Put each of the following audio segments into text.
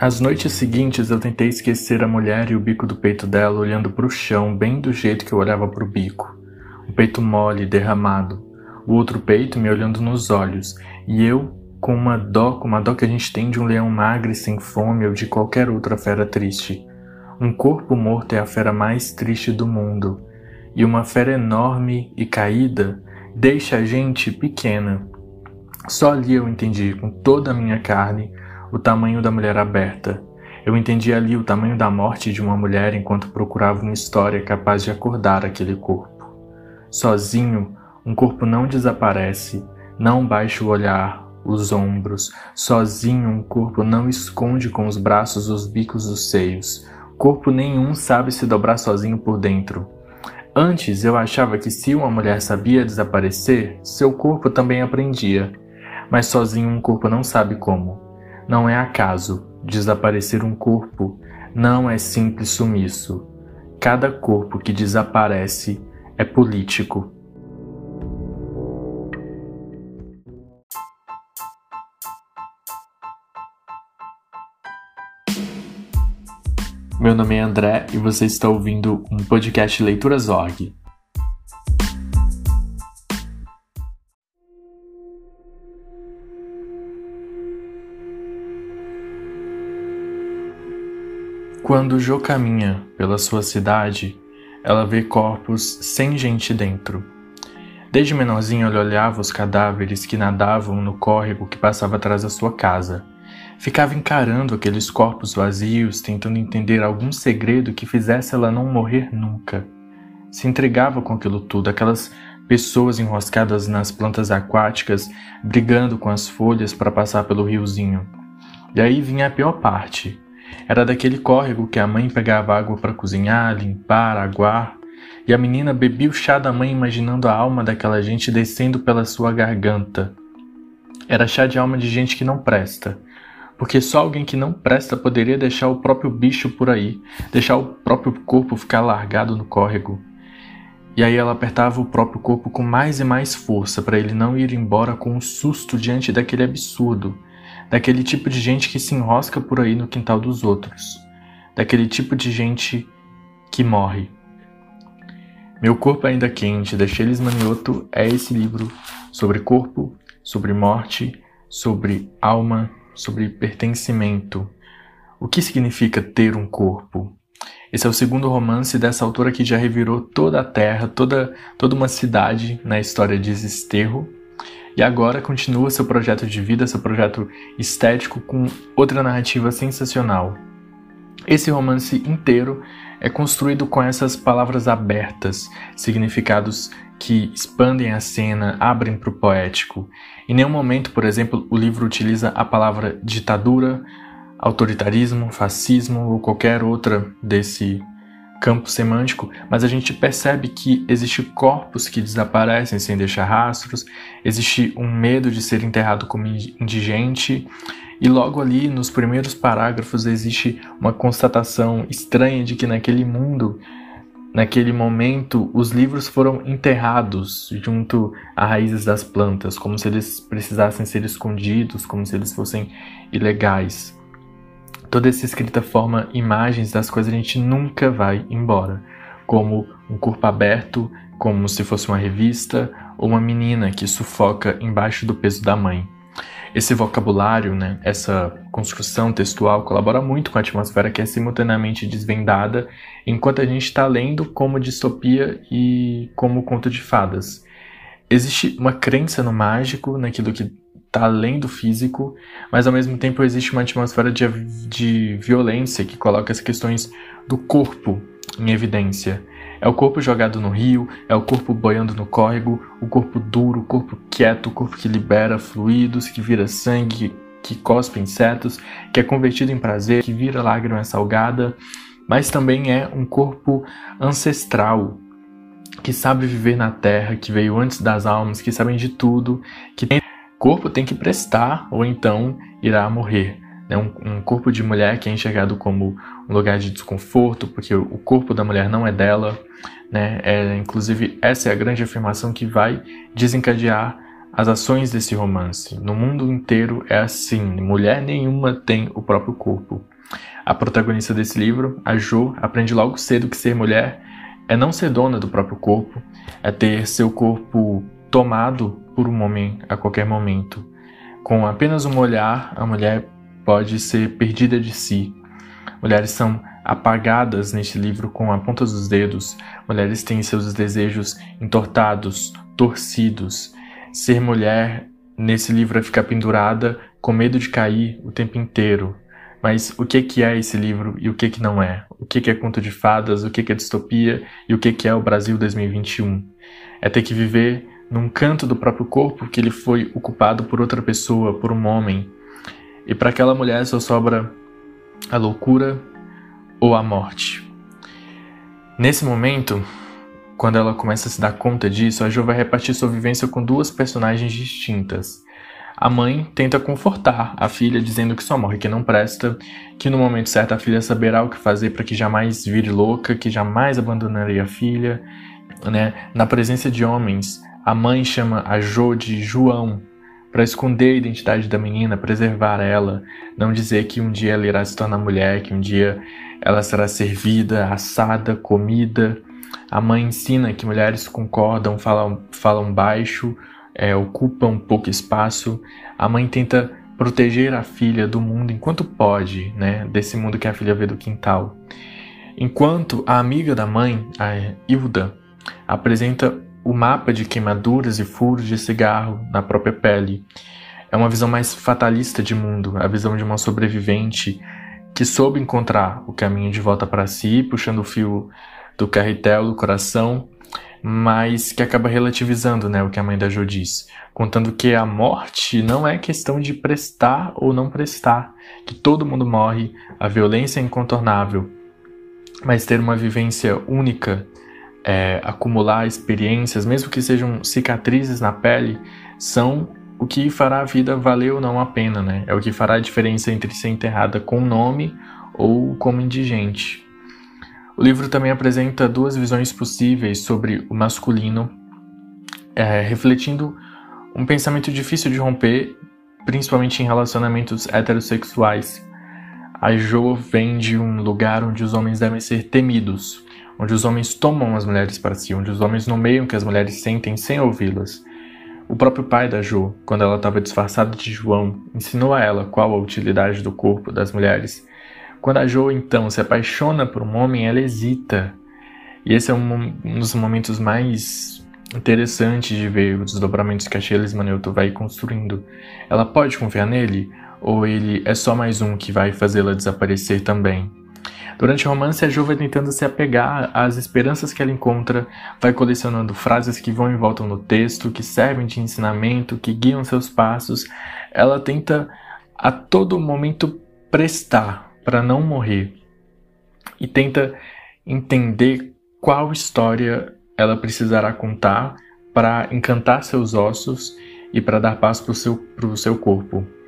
As noites seguintes eu tentei esquecer a mulher e o bico do peito dela olhando para o chão, bem do jeito que eu olhava para o bico. O peito mole, derramado. O outro peito me olhando nos olhos. E eu com uma dó, com uma dó que a gente tem de um leão magro e sem fome ou de qualquer outra fera triste. Um corpo morto é a fera mais triste do mundo. E uma fera enorme e caída deixa a gente pequena. Só ali eu entendi, com toda a minha carne, o tamanho da mulher aberta. Eu entendi ali o tamanho da morte de uma mulher enquanto procurava uma história capaz de acordar aquele corpo. Sozinho, um corpo não desaparece, não baixa o olhar, os ombros. Sozinho, um corpo não esconde com os braços os bicos dos seios. Corpo nenhum sabe se dobrar sozinho por dentro. Antes eu achava que se uma mulher sabia desaparecer, seu corpo também aprendia. Mas sozinho um corpo não sabe como. Não é acaso. Desaparecer um corpo não é simples sumiço. Cada corpo que desaparece é político. Meu nome é André e você está ouvindo um podcast Leituras Org. Quando Jo caminha pela sua cidade, ela vê corpos sem gente dentro. Desde menorzinho, ela olhava os cadáveres que nadavam no córrego que passava atrás da sua casa Ficava encarando aqueles corpos vazios, tentando entender algum segredo que fizesse ela não morrer nunca. Se entregava com aquilo tudo, aquelas pessoas enroscadas nas plantas aquáticas, brigando com as folhas para passar pelo riozinho. E aí vinha a pior parte. Era daquele córrego que a mãe pegava água para cozinhar, limpar, aguar, e a menina bebia o chá da mãe imaginando a alma daquela gente descendo pela sua garganta. Era chá de alma de gente que não presta, porque só alguém que não presta poderia deixar o próprio bicho por aí, deixar o próprio corpo ficar largado no córrego. E aí ela apertava o próprio corpo com mais e mais força para ele não ir embora com um susto diante daquele absurdo, daquele tipo de gente que se enrosca por aí no quintal dos outros, daquele tipo de gente que morre. Meu corpo ainda quente, da Shelis Manioto, é esse livro sobre corpo, sobre morte, sobre alma sobre pertencimento. O que significa ter um corpo? Esse é o segundo romance dessa autora que já revirou toda a terra, toda, toda uma cidade na história de Desterro. E agora continua seu projeto de vida, seu projeto estético com outra narrativa sensacional. Esse romance inteiro é construído com essas palavras abertas, significados que expandem a cena, abrem para o poético. Em nenhum momento, por exemplo, o livro utiliza a palavra ditadura, autoritarismo, fascismo ou qualquer outra desse campo semântico, mas a gente percebe que existe corpos que desaparecem sem deixar rastros, existe um medo de ser enterrado como indigente, e logo ali nos primeiros parágrafos existe uma constatação estranha de que naquele mundo Naquele momento, os livros foram enterrados junto a raízes das plantas, como se eles precisassem ser escondidos, como se eles fossem ilegais. Toda essa escrita forma imagens das coisas que a gente nunca vai embora, como um corpo aberto, como se fosse uma revista, ou uma menina que sufoca embaixo do peso da mãe. Esse vocabulário, né, essa construção textual colabora muito com a atmosfera que é simultaneamente desvendada enquanto a gente está lendo como distopia e como conto de fadas. Existe uma crença no mágico, naquilo que está além do físico, mas ao mesmo tempo existe uma atmosfera de, de violência que coloca as questões do corpo em evidência. É o corpo jogado no rio, é o corpo boiando no córrego, o corpo duro, o corpo quieto, o corpo que libera fluidos, que vira sangue, que cospe insetos, que é convertido em prazer, que vira lágrima salgada, mas também é um corpo ancestral, que sabe viver na terra, que veio antes das almas, que sabem de tudo, que tem corpo tem que prestar ou então irá morrer. Né? Um, um, corpo de mulher que é enxergado como um lugar de desconforto, porque o corpo da mulher não é dela. Né? É, inclusive, essa é a grande afirmação que vai desencadear as ações desse romance. No mundo inteiro é assim: mulher nenhuma tem o próprio corpo. A protagonista desse livro, a Jo, aprende logo cedo que ser mulher é não ser dona do próprio corpo, é ter seu corpo tomado por um homem a qualquer momento. Com apenas um olhar, a mulher pode ser perdida de si. Mulheres são apagadas neste livro com a ponta dos dedos. Mulheres têm seus desejos entortados, torcidos. Ser mulher nesse livro é ficar pendurada com medo de cair o tempo inteiro. Mas o que que é esse livro e o que que não é? O que que é conto de fadas, o que que é distopia e o que que é o Brasil 2021? É ter que viver num canto do próprio corpo que ele foi ocupado por outra pessoa, por um homem. E para aquela mulher só sobra a loucura ou a morte. Nesse momento, quando ela começa a se dar conta disso, a Jo vai repartir sua vivência com duas personagens distintas. A mãe tenta confortar a filha, dizendo que só morre que não presta, que no momento certo a filha saberá o que fazer para que jamais vire louca, que jamais abandonaria a filha. Né? Na presença de homens, a mãe chama a Jo de João para esconder a identidade da menina, preservar ela, não dizer que um dia ela irá se tornar mulher, que um dia ela será servida, assada, comida. A mãe ensina que mulheres concordam, falam, falam baixo, é, ocupam pouco espaço. A mãe tenta proteger a filha do mundo enquanto pode, né, desse mundo que a filha vê do quintal. Enquanto a amiga da mãe, a Hilda, apresenta o mapa de queimaduras e furos de cigarro na própria pele. É uma visão mais fatalista de mundo, a visão de uma sobrevivente que soube encontrar o caminho de volta para si, puxando o fio do carretel do coração, mas que acaba relativizando né, o que a mãe da Jo diz, contando que a morte não é questão de prestar ou não prestar, que todo mundo morre, a violência é incontornável, mas ter uma vivência única é, acumular experiências, mesmo que sejam cicatrizes na pele, são o que fará a vida valer ou não a pena, né? É o que fará a diferença entre ser enterrada com nome ou como indigente. O livro também apresenta duas visões possíveis sobre o masculino, é, refletindo um pensamento difícil de romper, principalmente em relacionamentos heterossexuais. A Jo vem de um lugar onde os homens devem ser temidos, onde os homens tomam as mulheres para si, onde os homens nomeiam que as mulheres sentem sem ouvi-las. O próprio pai da Jo, quando ela estava disfarçada de João, ensinou a ela qual a utilidade do corpo das mulheres. Quando a Jo então se apaixona por um homem, ela hesita. E esse é um, um dos momentos mais interessantes de ver os desdobramentos que a Sheila Maneuto vai construindo. Ela pode confiar nele? Ou ele é só mais um que vai fazê-la desaparecer também? Durante o romance, a Jo vai tentando se apegar às esperanças que ela encontra, vai colecionando frases que vão e voltam no texto, que servem de ensinamento, que guiam seus passos. Ela tenta a todo momento prestar para não morrer e tenta entender qual história ela precisará contar para encantar seus ossos e para dar paz para o seu, seu corpo.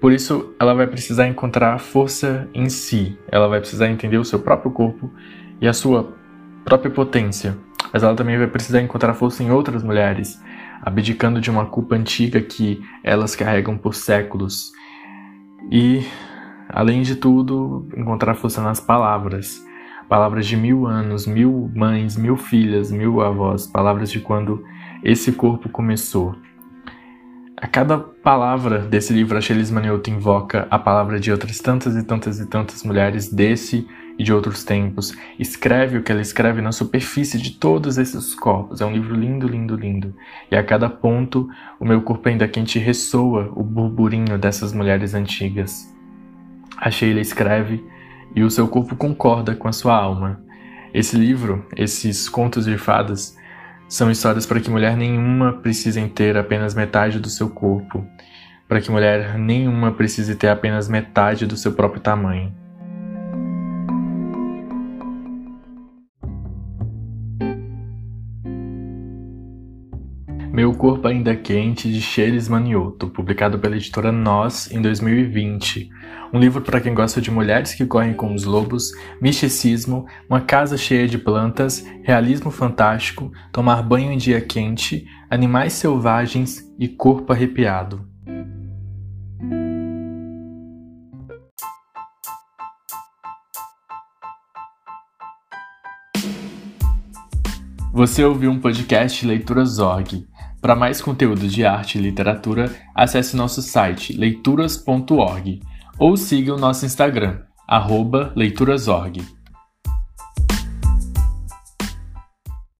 Por isso, ela vai precisar encontrar força em si, ela vai precisar entender o seu próprio corpo e a sua própria potência, mas ela também vai precisar encontrar força em outras mulheres, abdicando de uma culpa antiga que elas carregam por séculos. E, além de tudo, encontrar força nas palavras. Palavras de mil anos, mil mães, mil filhas, mil avós, palavras de quando esse corpo começou. A cada palavra desse livro, a Shelis Manioto invoca a palavra de outras tantas e tantas e tantas mulheres desse e de outros tempos. Escreve o que ela escreve na superfície de todos esses corpos. É um livro lindo, lindo, lindo. E a cada ponto, o meu corpo ainda quente ressoa o burburinho dessas mulheres antigas. A Sheila escreve e o seu corpo concorda com a sua alma. Esse livro, esses contos de fadas, são histórias para que mulher nenhuma precise ter apenas metade do seu corpo, para que mulher nenhuma precise ter apenas metade do seu próprio tamanho. Corpo Ainda Quente, de Shelis Manioto, publicado pela editora Nós em 2020. Um livro para quem gosta de mulheres que correm com os lobos, misticismo, uma casa cheia de plantas, realismo fantástico, tomar banho em dia quente, animais selvagens e corpo arrepiado. Você ouviu um podcast Leituras Org. Para mais conteúdo de arte e literatura, acesse nosso site leituras.org ou siga o nosso Instagram, leiturasorg.